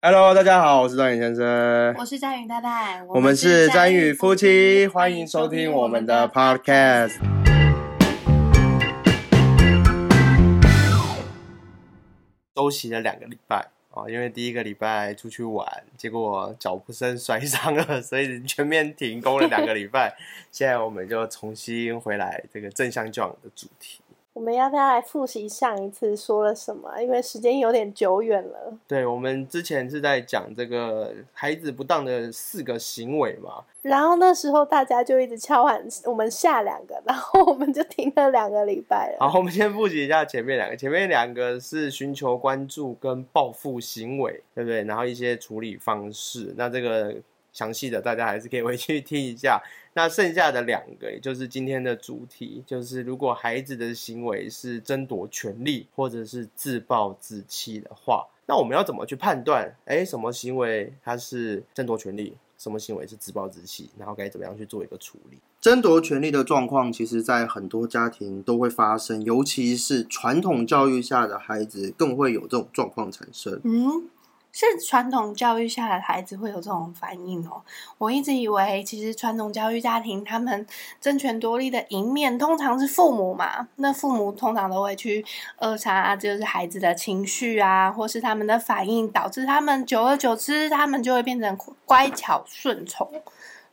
Hello，大家好，我是张宇先生，我是张宇太太，我们是张宇夫妻，欢迎收听我们的 Podcast。休息了两个礼拜啊，因为第一个礼拜出去玩，结果脚不慎摔伤了，所以全面停工了两个礼拜。现在我们就重新回来这个正向教养的主题。我们要不要来复习上一次说了什么？因为时间有点久远了。对，我们之前是在讲这个孩子不当的四个行为嘛。然后那时候大家就一直敲喊我们下两个，然后我们就停了两个礼拜了。好，我们先复习一下前面两个。前面两个是寻求关注跟报复行为，对不对？然后一些处理方式。那这个详细的大家还是可以回去听一下。那剩下的两个，也就是今天的主题，就是如果孩子的行为是争夺权利或者是自暴自弃的话，那我们要怎么去判断？哎，什么行为它是争夺权利，什么行为是自暴自弃？然后该怎么样去做一个处理？争夺权利的状况，其实在很多家庭都会发生，尤其是传统教育下的孩子，更会有这种状况产生。嗯。是传统教育下的孩子会有这种反应哦。我一直以为，其实传统教育家庭他们争权夺利的一面，通常是父母嘛。那父母通常都会去扼杀，就是孩子的情绪啊，或是他们的反应，导致他们久而久之，他们就会变成乖巧顺从。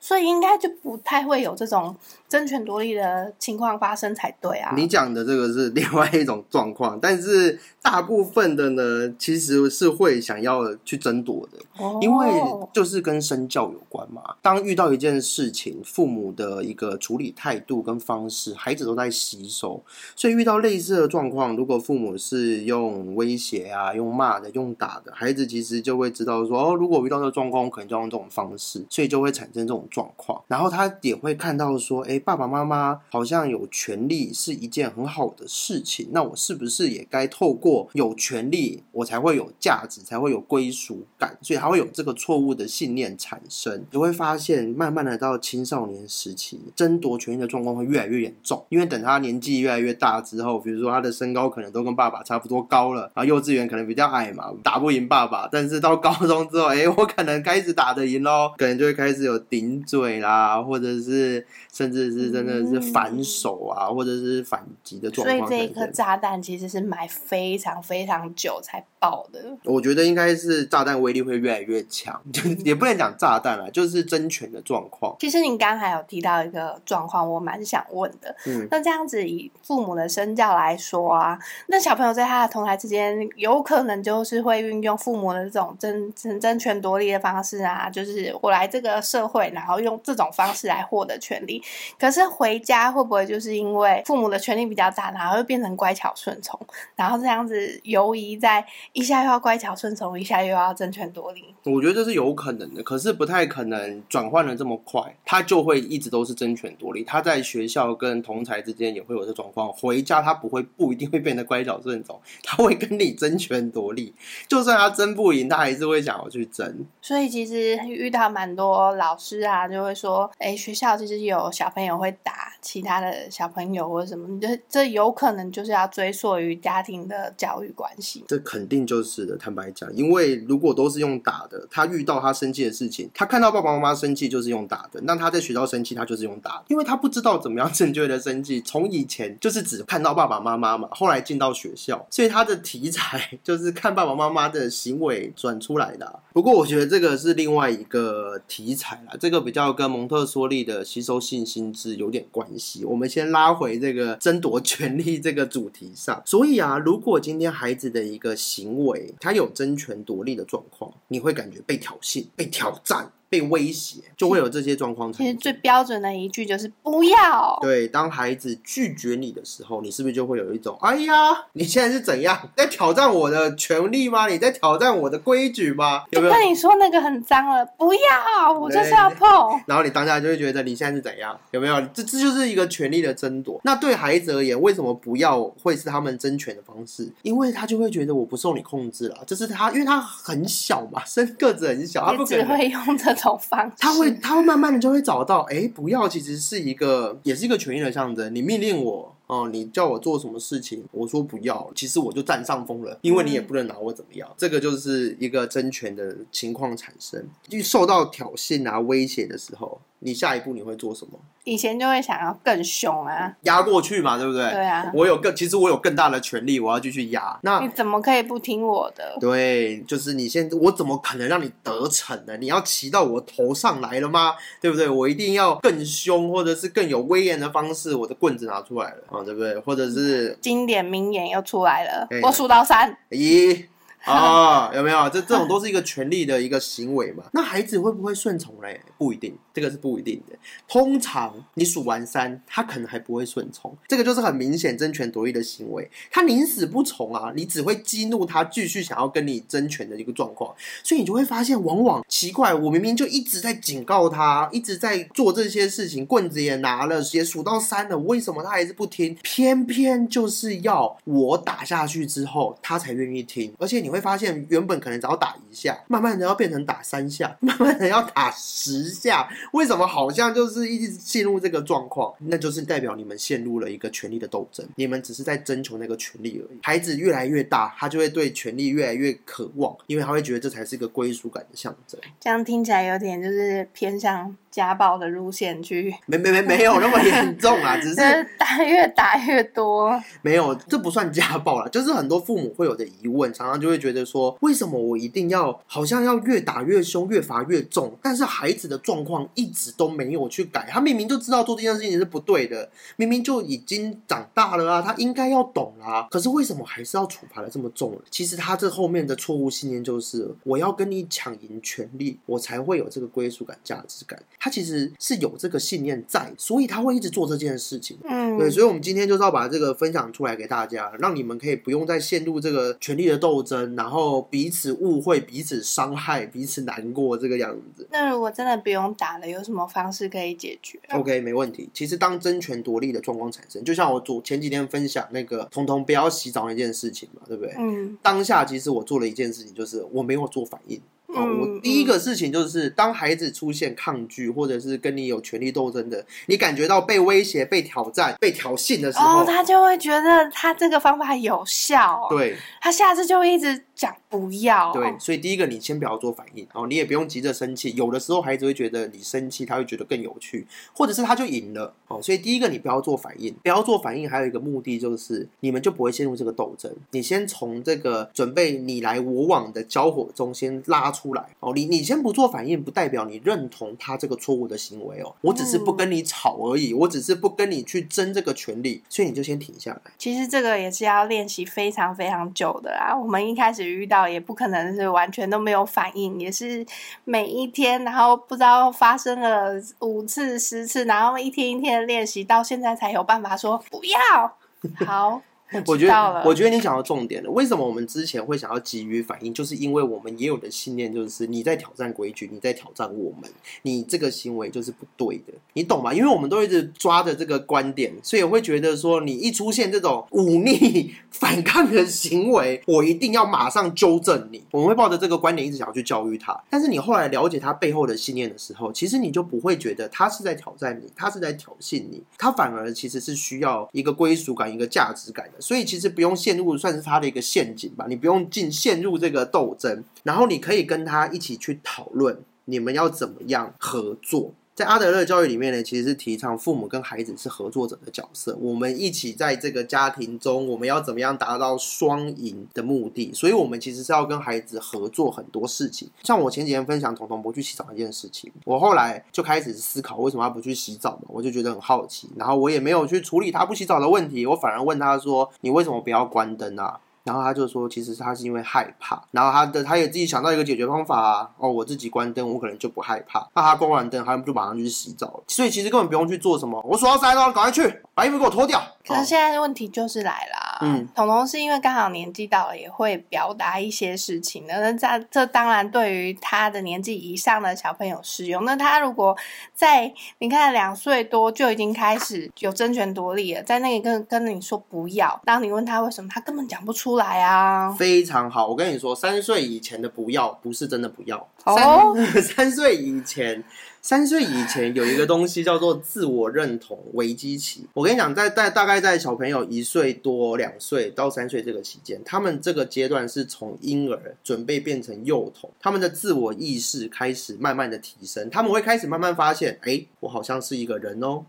所以应该就不太会有这种争权夺利的情况发生才对啊！你讲的这个是另外一种状况，但是大部分的呢，其实是会想要去争夺的，哦因为就是跟身教有关嘛。当遇到一件事情，父母的一个处理态度跟方式，孩子都在吸收。所以遇到类似的状况，如果父母是用威胁啊、用骂的、用打的，孩子其实就会知道说：哦，如果遇到这个状况，我可能就用这种方式，所以就会产生这种。状况，然后他也会看到说，哎，爸爸妈妈好像有权利是一件很好的事情，那我是不是也该透过有权利，我才会有价值，才会有归属感？所以他会有这个错误的信念产生。你会发现，慢慢的到青少年时期，争夺权利的状况会越来越严重。因为等他年纪越来越大之后，比如说他的身高可能都跟爸爸差不多高了，然后幼稚园可能比较矮嘛，打不赢爸爸。但是到高中之后，哎，我可能开始打得赢喽，可能就会开始有顶。嘴啦，或者是甚至是真的是反手啊，或者是反击的状况。所以这一颗炸弹其实是埋非常非常久才爆的。我觉得应该是炸弹威力会越来越强，就也不能讲炸弹了，就是争权的状况。其实你刚才有提到一个状况，我蛮想问的。嗯，那这样子以父母的身教来说啊，那小朋友在他的同台之间，有可能就是会运用父母的这种争争争权夺利的方式啊，就是我来这个社会，然后。用这种方式来获得权利，可是回家会不会就是因为父母的权力比较大，然后又变成乖巧顺从，然后这样子游移在一下又要乖巧顺从，一下又要争权夺利？我觉得这是有可能的，可是不太可能转换的这么快，他就会一直都是争权夺利。他在学校跟同才之间也会有这状况，回家他不会不一定会变得乖巧顺从，他会跟你争权夺利。就算他争不赢，他还是会想要去争。所以其实遇到蛮多老师啊。就会说，哎，学校其实有小朋友会打其他的小朋友或者什么，这这有可能就是要追溯于家庭的教育关系。这肯定就是的，坦白讲，因为如果都是用打的，他遇到他生气的事情，他看到爸爸妈妈生气就是用打的，那他在学校生气，他就是用打，因为他不知道怎么样正确的生气。从以前就是只看到爸爸妈妈嘛，后来进到学校，所以他的题材 就是看爸爸妈妈的行为转出来的。不过我觉得这个是另外一个题材啦，这个比。较跟蒙特梭利的吸收性心智有点关系。我们先拉回这个争夺权利这个主题上。所以啊，如果今天孩子的一个行为，他有争权夺利的状况，你会感觉被挑衅、被挑战。被威胁就会有这些状况。其实最标准的一句就是不要。对，当孩子拒绝你的时候，你是不是就会有一种哎呀，你现在是怎样在挑战我的权利吗？你在挑战我的规矩吗？有没有？跟你说那个很脏了，不要，我就是要碰。然后你当下就会觉得你现在是怎样？有没有？这这就是一个权利的争夺。那对孩子而言，为什么不要会是他们争权的方式？因为他就会觉得我不受你控制了。这是他，因为他很小嘛，身个子很小，他不只会用这。种方他会，他会慢慢的就会找到，哎，不要，其实是一个，也是一个权益的象征。你命令我。哦，你叫我做什么事情，我说不要，其实我就占上风了，因为你也不能拿我怎么样。这个就是一个争权的情况产生，就受到挑衅啊、威胁的时候。你下一步你会做什么？以前就会想要更凶啊，压过去嘛，对不对？对啊，我有更，其实我有更大的权利，我要继续压。那你怎么可以不听我的？对，就是你现我怎么可能让你得逞呢？你要骑到我头上来了吗？对不对？我一定要更凶，或者是更有威严的方式，我的棍子拿出来了啊，对不对？或者是经典名言又出来了，我数到三，一。啊，有没有？这这种都是一个权利的一个行为嘛？那孩子会不会顺从嘞？不一定，这个是不一定的。通常你数完三，他可能还不会顺从，这个就是很明显争权夺利的行为。他宁死不从啊，你只会激怒他，继续想要跟你争权的一个状况。所以你就会发现，往往奇怪，我明明就一直在警告他，一直在做这些事情，棍子也拿了，也数到三了，为什么他还是不听？偏偏就是要我打下去之后，他才愿意听，而且你会。会发现原本可能只要打一下，慢慢的要变成打三下，慢慢的要打十下。为什么好像就是一直陷入这个状况？那就是代表你们陷入了一个权力的斗争，你们只是在征求那个权利而已。孩子越来越大，他就会对权力越来越渴望，因为他会觉得这才是一个归属感的象征。这样听起来有点就是偏向家暴的路线去。没没没没有那么严重啊，只是 打越打越多。没有，这不算家暴了，就是很多父母会有的疑问，常常就会。觉得说，为什么我一定要好像要越打越凶，越罚越重？但是孩子的状况一直都没有去改，他明明就知道做这件事情是不对的，明明就已经长大了啊，他应该要懂啊，可是为什么还是要处罚的这么重？其实他这后面的错误信念就是，我要跟你抢赢权利，我才会有这个归属感、价值感。他其实是有这个信念在，所以他会一直做这件事情。嗯，对，所以我们今天就是要把这个分享出来给大家，让你们可以不用再陷入这个权力的斗争。然后彼此误会、彼此伤害、彼此难过这个样子。那如果真的不用打了，有什么方式可以解决？OK，没问题。其实当争权夺利的状况产生，就像我昨前几天分享那个彤彤不要洗澡那件事情嘛，对不对？嗯。当下其实我做了一件事情，就是我没有做反应。我第一个事情就是，当孩子出现抗拒，或者是跟你有权力斗争的，你感觉到被威胁、被挑战、被挑衅的时候，他就会觉得他这个方法有效。对，他下次就一直讲不要。对，所以第一个你先不要做反应，然后你也不用急着生气。有的时候孩子会觉得你生气，他会觉得更有趣，或者是他就赢了。哦，所以第一个你不要做反应，不要做反应，还有一个目的就是，你们就不会陷入这个斗争。你先从这个准备你来我往的交火中先拉出。出来哦，你你先不做反应，不代表你认同他这个错误的行为哦。我只是不跟你吵而已，我只是不跟你去争这个权利，所以你就先停下来。其实这个也是要练习非常非常久的啦。我们一开始遇到也不可能是完全都没有反应，也是每一天，然后不知道发生了五次十次，然后一天一天的练习，到现在才有办法说不要好。我觉得，我觉得你讲到重点了。为什么我们之前会想要急于反应？就是因为我们也有的信念，就是你在挑战规矩，你在挑战我们，你这个行为就是不对的，你懂吗？因为我们都一直抓着这个观点，所以会觉得说，你一出现这种忤逆、反抗的行为，我一定要马上纠正你。我们会抱着这个观点，一直想要去教育他。但是你后来了解他背后的信念的时候，其实你就不会觉得他是在挑战你，他是在挑衅你，他反而其实是需要一个归属感、一个价值感。所以其实不用陷入，算是他的一个陷阱吧。你不用进陷入这个斗争，然后你可以跟他一起去讨论，你们要怎么样合作。在阿德勒教育里面呢，其实是提倡父母跟孩子是合作者的角色，我们一起在这个家庭中，我们要怎么样达到双赢的目的？所以，我们其实是要跟孩子合作很多事情。像我前几天分享彤彤不去洗澡一件事情，我后来就开始思考为什么他不去洗澡嘛，我就觉得很好奇，然后我也没有去处理他不洗澡的问题，我反而问他说：“你为什么不要关灯啊？”然后他就说，其实他是因为害怕，然后他的他也自己想到一个解决方法啊，哦，我自己关灯，我可能就不害怕。那他关完灯，他们就马上就去洗澡了。所以其实根本不用去做什么，我数到三了，赶快去把衣服给我脱掉。可是现在的问题就是来了，嗯，彤彤是因为刚好年纪到了，也会表达一些事情的。那这这当然对于他的年纪以上的小朋友适用。那他如果在你看两岁多就已经开始有争权夺利了，在那里跟跟你说不要，当你问他为什么，他根本讲不出来啊。非常好，我跟你说，三岁以前的不要不是真的不要，哦 三岁以前。三岁以前有一个东西叫做自我认同危机期。我跟你讲，在在大概在小朋友一岁多、两岁到三岁这个期间，他们这个阶段是从婴儿准备变成幼童，他们的自我意识开始慢慢的提升，他们会开始慢慢发现，哎，我好像是一个人哦，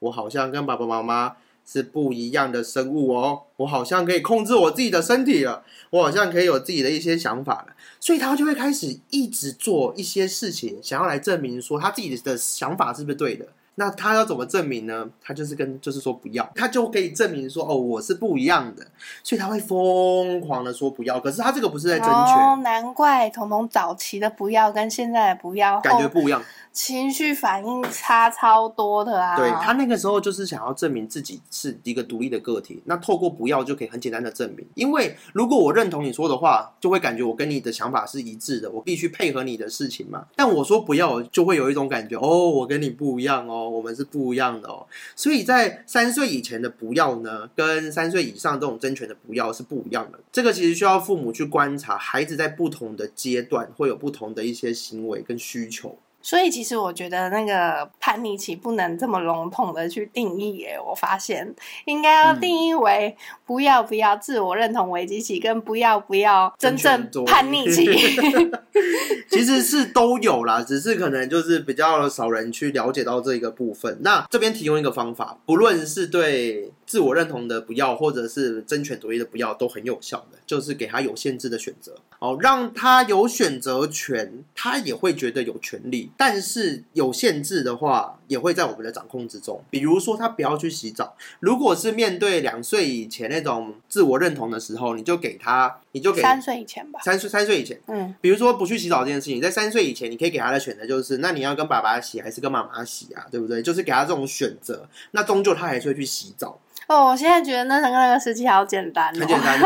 我好像跟爸爸妈妈。是不一样的生物哦，我好像可以控制我自己的身体了，我好像可以有自己的一些想法了，所以他就会开始一直做一些事情，想要来证明说他自己的想法是不是对的。那他要怎么证明呢？他就是跟就是说不要，他就可以证明说哦我是不一样的，所以他会疯狂的说不要。可是他这个不是在争权，难怪彤彤早期的不要跟现在的不要感觉不一样。情绪反应差超多的啊！对他那个时候就是想要证明自己是一个独立的个体，那透过不要就可以很简单的证明。因为如果我认同你说的话，就会感觉我跟你的想法是一致的，我必须配合你的事情嘛。但我说不要，就会有一种感觉哦，我跟你不一样哦，我们是不一样的哦。所以在三岁以前的不要呢，跟三岁以上这种争权的不要是不一样的。这个其实需要父母去观察孩子在不同的阶段会有不同的一些行为跟需求。所以其实我觉得那个叛逆期不能这么笼统的去定义耶，我发现应该要定义为不要不要自我认同危机期，跟不要不要真正叛逆期。其实是都有啦，只是可能就是比较少人去了解到这一个部分。那这边提供一个方法，不论是对自我认同的不要，或者是争权夺利的不要，都很有效的，就是给他有限制的选择，哦，让他有选择权，他也会觉得有权利。但是有限制的话，也会在我们的掌控之中。比如说，他不要去洗澡。如果是面对两岁以前那种自我认同的时候，你就给他，你就给三岁以前吧。三岁三岁以前，嗯，比如说不去洗澡这件事情，在三岁以前，你可以给他的选择就是：那你要跟爸爸洗还是跟妈妈洗啊？对不对？就是给他这种选择。那终究他还是会去洗澡。哦，我现在觉得那个那个时期好简单，很简单。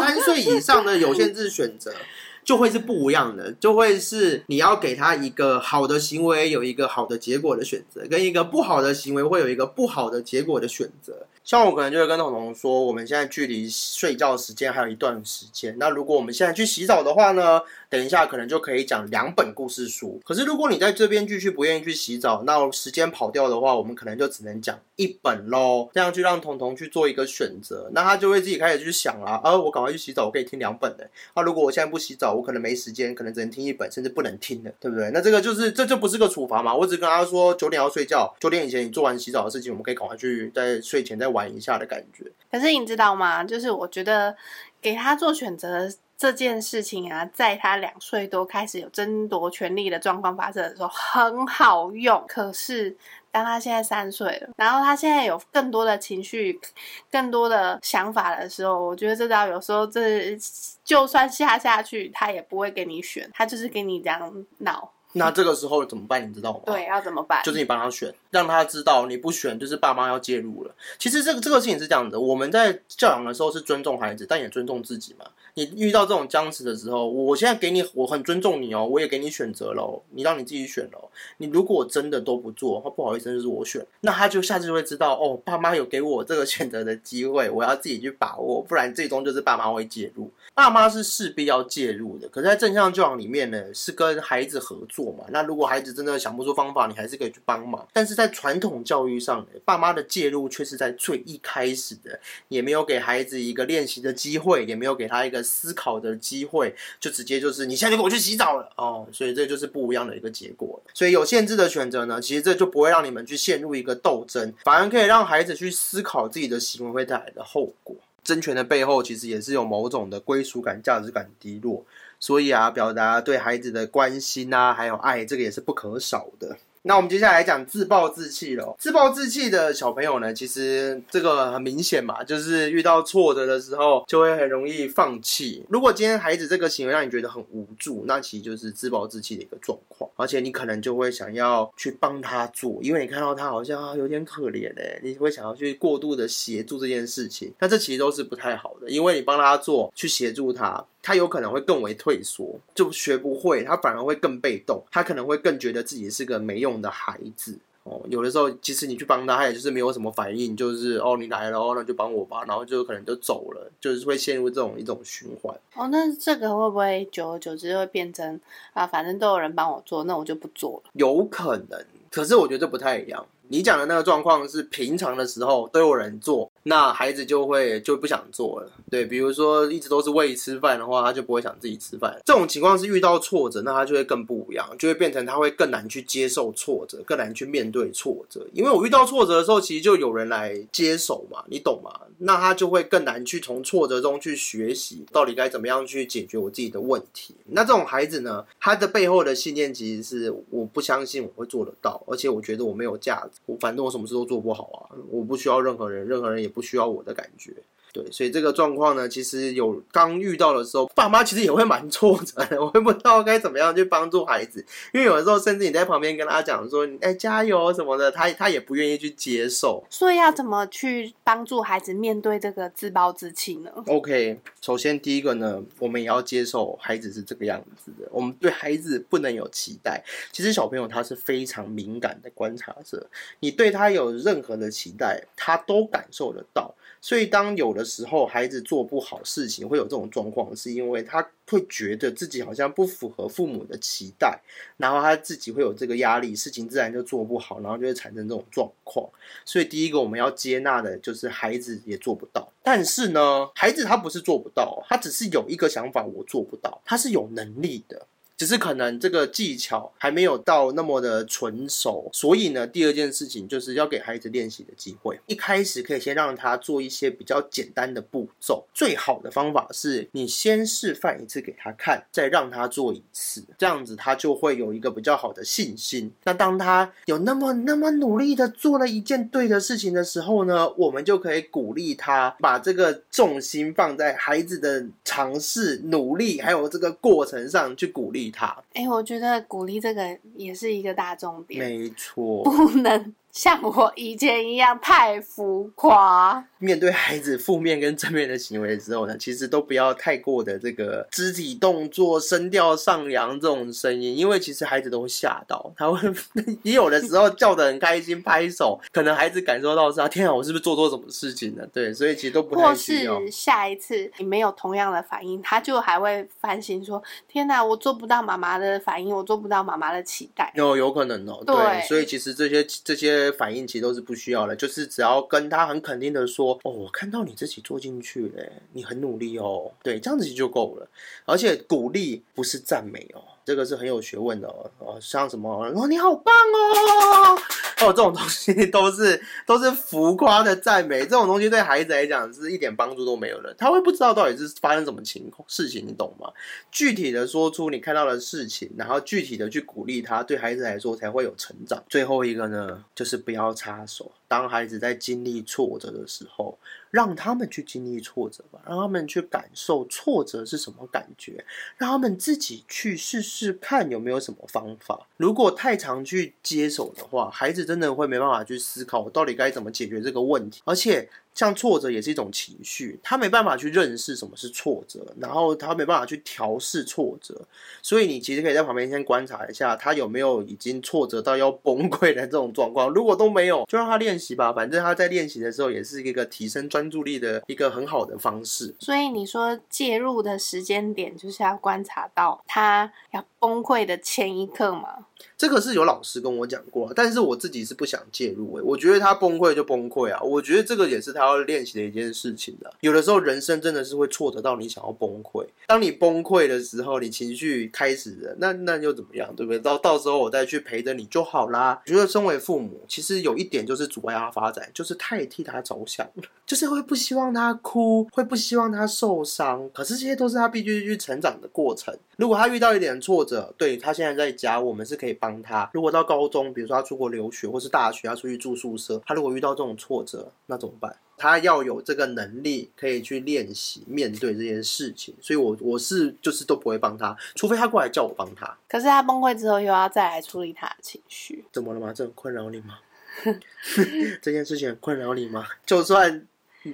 三岁以上的有限制选择。就会是不一样的，就会是你要给他一个好的行为，有一个好的结果的选择，跟一个不好的行为会有一个不好的结果的选择。像我可能就会跟彤彤说，我们现在距离睡觉时间还有一段时间。那如果我们现在去洗澡的话呢？等一下可能就可以讲两本故事书。可是如果你在这边继续不愿意去洗澡，那时间跑掉的话，我们可能就只能讲一本喽。这样去让彤彤去做一个选择，那他就会自己开始去想了。啊，我赶快去洗澡，我可以听两本的。啊，如果我现在不洗澡，我可能没时间，可能只能听一本，甚至不能听的，对不对？那这个就是这就不是个处罚嘛？我只跟他说九点要睡觉，九点以前你做完洗澡的事情，我们可以赶快去在睡前再玩一下的感觉。可是你知道吗？就是我觉得给他做选择这件事情啊，在他两岁多开始有争夺权力的状况发生的时候很好用。可是当他现在三岁了，然后他现在有更多的情绪、更多的想法的时候，我觉得这招有时候这就算下下去，他也不会给你选，他就是给你这样闹。那这个时候怎么办？你知道吗？对，要怎么办？就是你帮他选，让他知道你不选就是爸妈要介入了。其实这个这个事情是这样的，我们在教养的时候是尊重孩子，但也尊重自己嘛。你遇到这种僵持的时候，我现在给你，我很尊重你哦，我也给你选择了，你让你自己选了。你如果真的都不做，不好意思，就是我选。那他就下次就会知道，哦，爸妈有给我这个选择的机会，我要自己去把握，不然最终就是爸妈会介入。爸妈是势必要介入的，可是在正向教养里面呢，是跟孩子合作嘛。那如果孩子真的想不出方法，你还是可以去帮忙。但是在传统教育上，爸妈的介入却是在最一开始的，也没有给孩子一个练习的机会，也没有给他一个。思考的机会，就直接就是你现在就跟我去洗澡了哦，所以这就是不一样的一个结果。所以有限制的选择呢，其实这就不会让你们去陷入一个斗争，反而可以让孩子去思考自己的行为会带来的后果。争权的背后，其实也是有某种的归属感、价值感低落，所以啊，表达对孩子的关心啊，还有爱，这个也是不可少的。那我们接下来讲自暴自弃了。自暴自弃的小朋友呢，其实这个很明显嘛，就是遇到挫折的时候，就会很容易放弃。如果今天孩子这个行为让你觉得很无助，那其实就是自暴自弃的一个状况。而且你可能就会想要去帮他做，因为你看到他好像有点可怜哎，你会想要去过度的协助这件事情。那这其实都是不太好的，因为你帮他做，去协助他。他有可能会更为退缩，就学不会，他反而会更被动，他可能会更觉得自己是个没用的孩子。哦，有的时候其实你去帮他，他也就是没有什么反应，就是哦你来了哦，那就帮我吧，然后就可能就走了，就是会陷入这种一种循环。哦，那这个会不会久而久之会变成啊，反正都有人帮我做，那我就不做了？有可能，可是我觉得这不太一样。你讲的那个状况是平常的时候都有人做，那孩子就会就不想做了。对，比如说一直都是喂吃饭的话，他就不会想自己吃饭。这种情况是遇到挫折，那他就会更不一样，就会变成他会更难去接受挫折，更难去面对挫折。因为我遇到挫折的时候，其实就有人来接手嘛，你懂吗？那他就会更难去从挫折中去学习到底该怎么样去解决我自己的问题。那这种孩子呢，他的背后的信念其实是我不相信我会做得到，而且我觉得我没有价值。我反正我什么事都做不好啊，我不需要任何人，任何人也不需要我的感觉。对，所以这个状况呢，其实有刚遇到的时候，爸妈其实也会蛮挫折的，我会不知道该怎么样去帮助孩子，因为有的时候甚至你在旁边跟他讲说，哎，加油什么的，他他也不愿意去接受。所以要怎么去帮助孩子面对这个自暴自弃呢？OK，首先第一个呢，我们也要接受孩子是这个样子的，我们对孩子不能有期待。其实小朋友他是非常敏感的观察者，你对他有任何的期待，他都感受得到。所以，当有的时候孩子做不好事情，会有这种状况，是因为他会觉得自己好像不符合父母的期待，然后他自己会有这个压力，事情自然就做不好，然后就会产生这种状况。所以，第一个我们要接纳的就是孩子也做不到，但是呢，孩子他不是做不到，他只是有一个想法，我做不到，他是有能力的。只是可能这个技巧还没有到那么的纯熟，所以呢，第二件事情就是要给孩子练习的机会。一开始可以先让他做一些比较简单的步骤。最好的方法是你先示范一次给他看，再让他做一次，这样子他就会有一个比较好的信心。那当他有那么那么努力的做了一件对的事情的时候呢，我们就可以鼓励他，把这个重心放在孩子的尝试、努力还有这个过程上去鼓励。他哎，我觉得鼓励这个也是一个大重点，没错，不能。像我以前一样太浮夸。面对孩子负面跟正面的行为的时候呢，其实都不要太过的这个肢体动作、声调上扬这种声音，因为其实孩子都会吓到，他会也有的时候叫的很开心，拍手，可能孩子感受到是啊，天啊，我是不是做错什么事情了？对，所以其实都不太需要。或是下一次你没有同样的反应，他就还会反省说：天哪，我做不到妈妈的反应，我做不到妈妈的期待。有有可能哦，对，所以其实这些这些。反应其实都是不需要的，就是只要跟他很肯定的说：“哦，我看到你自己做进去了，你很努力哦。”对，这样子就够了。而且鼓励不是赞美哦。这个是很有学问的哦，像什么哦，你好棒哦，哦，这种东西都是 都是浮夸的赞美，这种东西对孩子来讲是一点帮助都没有的，他会不知道到底是发生什么情况事情，你懂吗？具体的说出你看到的事情，然后具体的去鼓励他，对孩子来说才会有成长。最后一个呢，就是不要插手，当孩子在经历挫折的时候。让他们去经历挫折吧，让他们去感受挫折是什么感觉，让他们自己去试是看有没有什么方法。如果太常去接手的话，孩子真的会没办法去思考我到底该怎么解决这个问题，而且。像挫折也是一种情绪，他没办法去认识什么是挫折，然后他没办法去调试挫折，所以你其实可以在旁边先观察一下，他有没有已经挫折到要崩溃的这种状况。如果都没有，就让他练习吧，反正他在练习的时候也是一个提升专注力的一个很好的方式。所以你说介入的时间点就是要观察到他要崩溃的前一刻吗？这个是有老师跟我讲过，但是我自己是不想介入。诶，我觉得他崩溃就崩溃啊，我觉得这个也是他要练习的一件事情的。有的时候人生真的是会挫折到你想要崩溃，当你崩溃的时候，你情绪开始了，那那又怎么样，对不对？到到时候我再去陪着你就好啦。觉得身为父母，其实有一点就是阻碍他发展，就是太替他着想了，就是会不希望他哭，会不希望他受伤。可是这些都是他必须去成长的过程。如果他遇到一点挫折，对他现在在家，我们是可以帮。他如果到高中，比如说他出国留学，或是大学，他出去住宿舍，他如果遇到这种挫折，那怎么办？他要有这个能力，可以去练习面对这件事情。所以，我我是就是都不会帮他，除非他过来叫我帮他。可是他崩溃之后，又要再来处理他的情绪，怎么了吗？这很困扰你吗？这件事情很困扰你吗？就算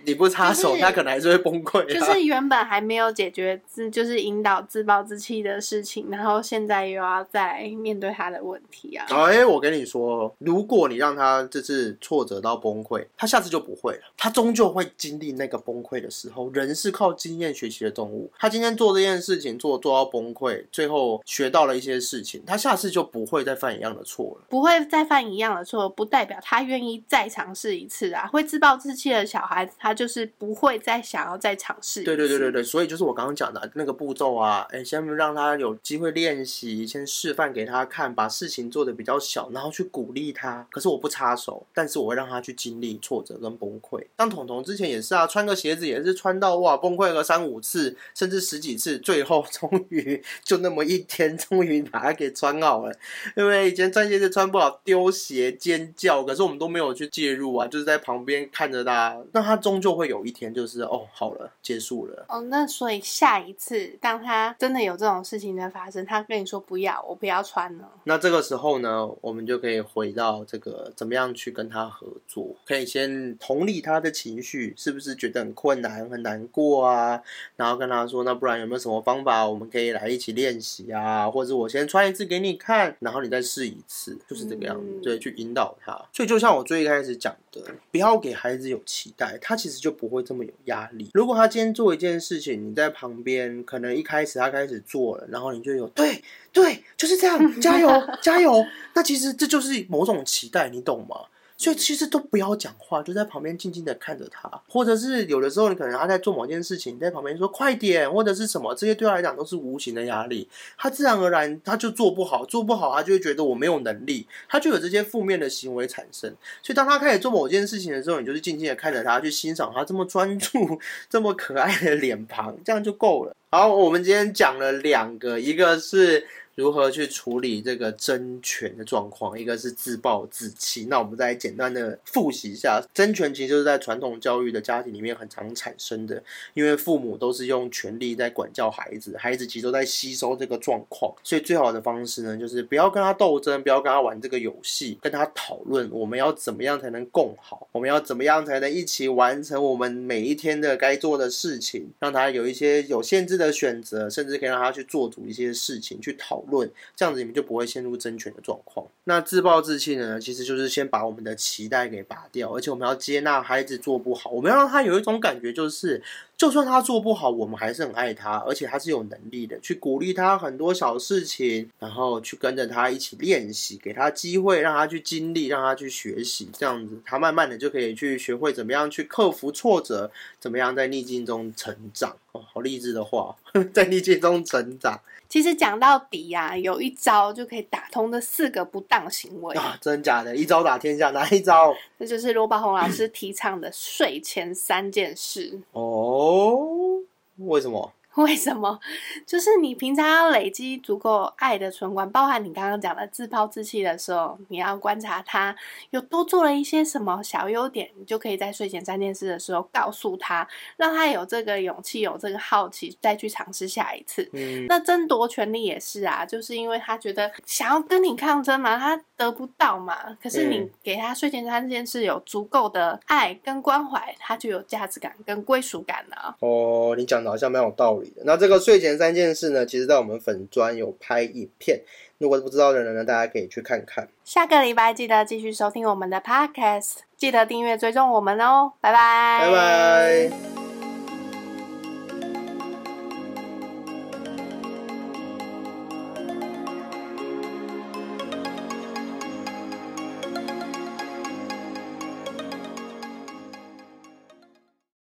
你不插手，他可能还是会崩溃。就是原本还没有解决自，就是引导自暴自弃的事情，然后现在又要再面对他的问题啊。哎，我跟你说，如果你让他这次挫折到崩溃，他下次就不会了。他终究会经历那个崩溃的时候。人是靠经验学习的动物，他今天做这件事情做做到崩溃，最后学到了一些事情，他下次就不会再犯一样的错了。不会再犯一样的错，不代表他愿意再尝试一次啊。会自暴自弃的小孩子，他就是不会再想要再尝试。对对对对对，所以就是我刚刚讲的那个步骤啊，哎，先让他有机会练习，先示范给他看，把事情做的比较小，然后去鼓励他。可是我不插手，但是我会让他去经历挫折跟崩溃。像彤彤之前也是啊，穿个鞋子也是穿到哇崩溃了三五次，甚至十几次，最后 终于就那么一天，终于把它给穿好了。因为以前穿鞋子穿不好，丢鞋尖叫，可是我们都没有去介入啊，就是在旁边看着他。那他终究会有一天，就是哦，好了，结束了。哦，那所以下一次当他真的有这种事情在发生，他跟你说不要，我不要穿了。那这个时候呢，我们就可以回到这个怎么样去跟他合作，可以先同理他的情绪，是不是觉得很困难、很难过啊？然后跟他说，那不然有没有什么方法，我们可以来一起练习啊？或者我先穿一次给你看，然后你再试一次，就是这个样子，对，去引导他。所以就像我最开始讲的，不要给孩子有期待，他其实就不会这么有压力。如果他今天做一件事情，你在旁边，可能一开始他开始做了，然后你就有对对，就是这样，加油 加油。那其实这就是某种期待，你懂吗？所以其实都不要讲话，就在旁边静静的看着他，或者是有的时候你可能他在做某件事情，你在旁边说快点，或者是什么，这些对他来讲都是无形的压力，他自然而然他就做不好，做不好他就会觉得我没有能力，他就有这些负面的行为产生。所以当他开始做某件事情的时候，你就是静静的看着他，去欣赏他这么专注、这么可爱的脸庞，这样就够了。好，我们今天讲了两个，一个是。如何去处理这个争权的状况？一个是自暴自弃。那我们再简单的复习一下，争权其实就是在传统教育的家庭里面很常产生的，因为父母都是用权力在管教孩子，孩子其实都在吸收这个状况。所以最好的方式呢，就是不要跟他斗争，不要跟他玩这个游戏，跟他讨论我们要怎么样才能共好，我们要怎么样才能一起完成我们每一天的该做的事情，让他有一些有限制的选择，甚至可以让他去做主一些事情去讨。论这样子，你们就不会陷入争权的状况。那自暴自弃呢？其实就是先把我们的期待给拔掉，而且我们要接纳孩子做不好，我们要让他有一种感觉，就是就算他做不好，我们还是很爱他，而且他是有能力的，去鼓励他很多小事情，然后去跟着他一起练习，给他机会，让他去经历，让他去学习，这样子，他慢慢的就可以去学会怎么样去克服挫折，怎么样在逆境中成长。哦，好励志的话，在逆境中成长。其实讲到底呀，有一招就可以打通这四个不当行为啊！真假的，一招打天下，哪一招？这就是罗宝红老师提倡的睡前三件事哦。哦为什么？为什么？就是你平常要累积足够爱的存款，包含你刚刚讲的自抛自弃的时候，你要观察他有多做了一些什么小优点，你就可以在睡前三件事的时候告诉他，让他有这个勇气，有这个好奇，再去尝试下一次。嗯，那争夺权利也是啊，就是因为他觉得想要跟你抗争嘛，他得不到嘛，可是你给他睡前三件事有足够的爱跟关怀，他就有价值感跟归属感了。哦，你讲的好像蛮有道理。那这个睡前三件事呢，其实在我们粉专有拍影片，如果不知道的人呢，大家可以去看看。下个礼拜记得继续收听我们的 podcast，记得订阅追踪我们哦，拜拜，拜拜。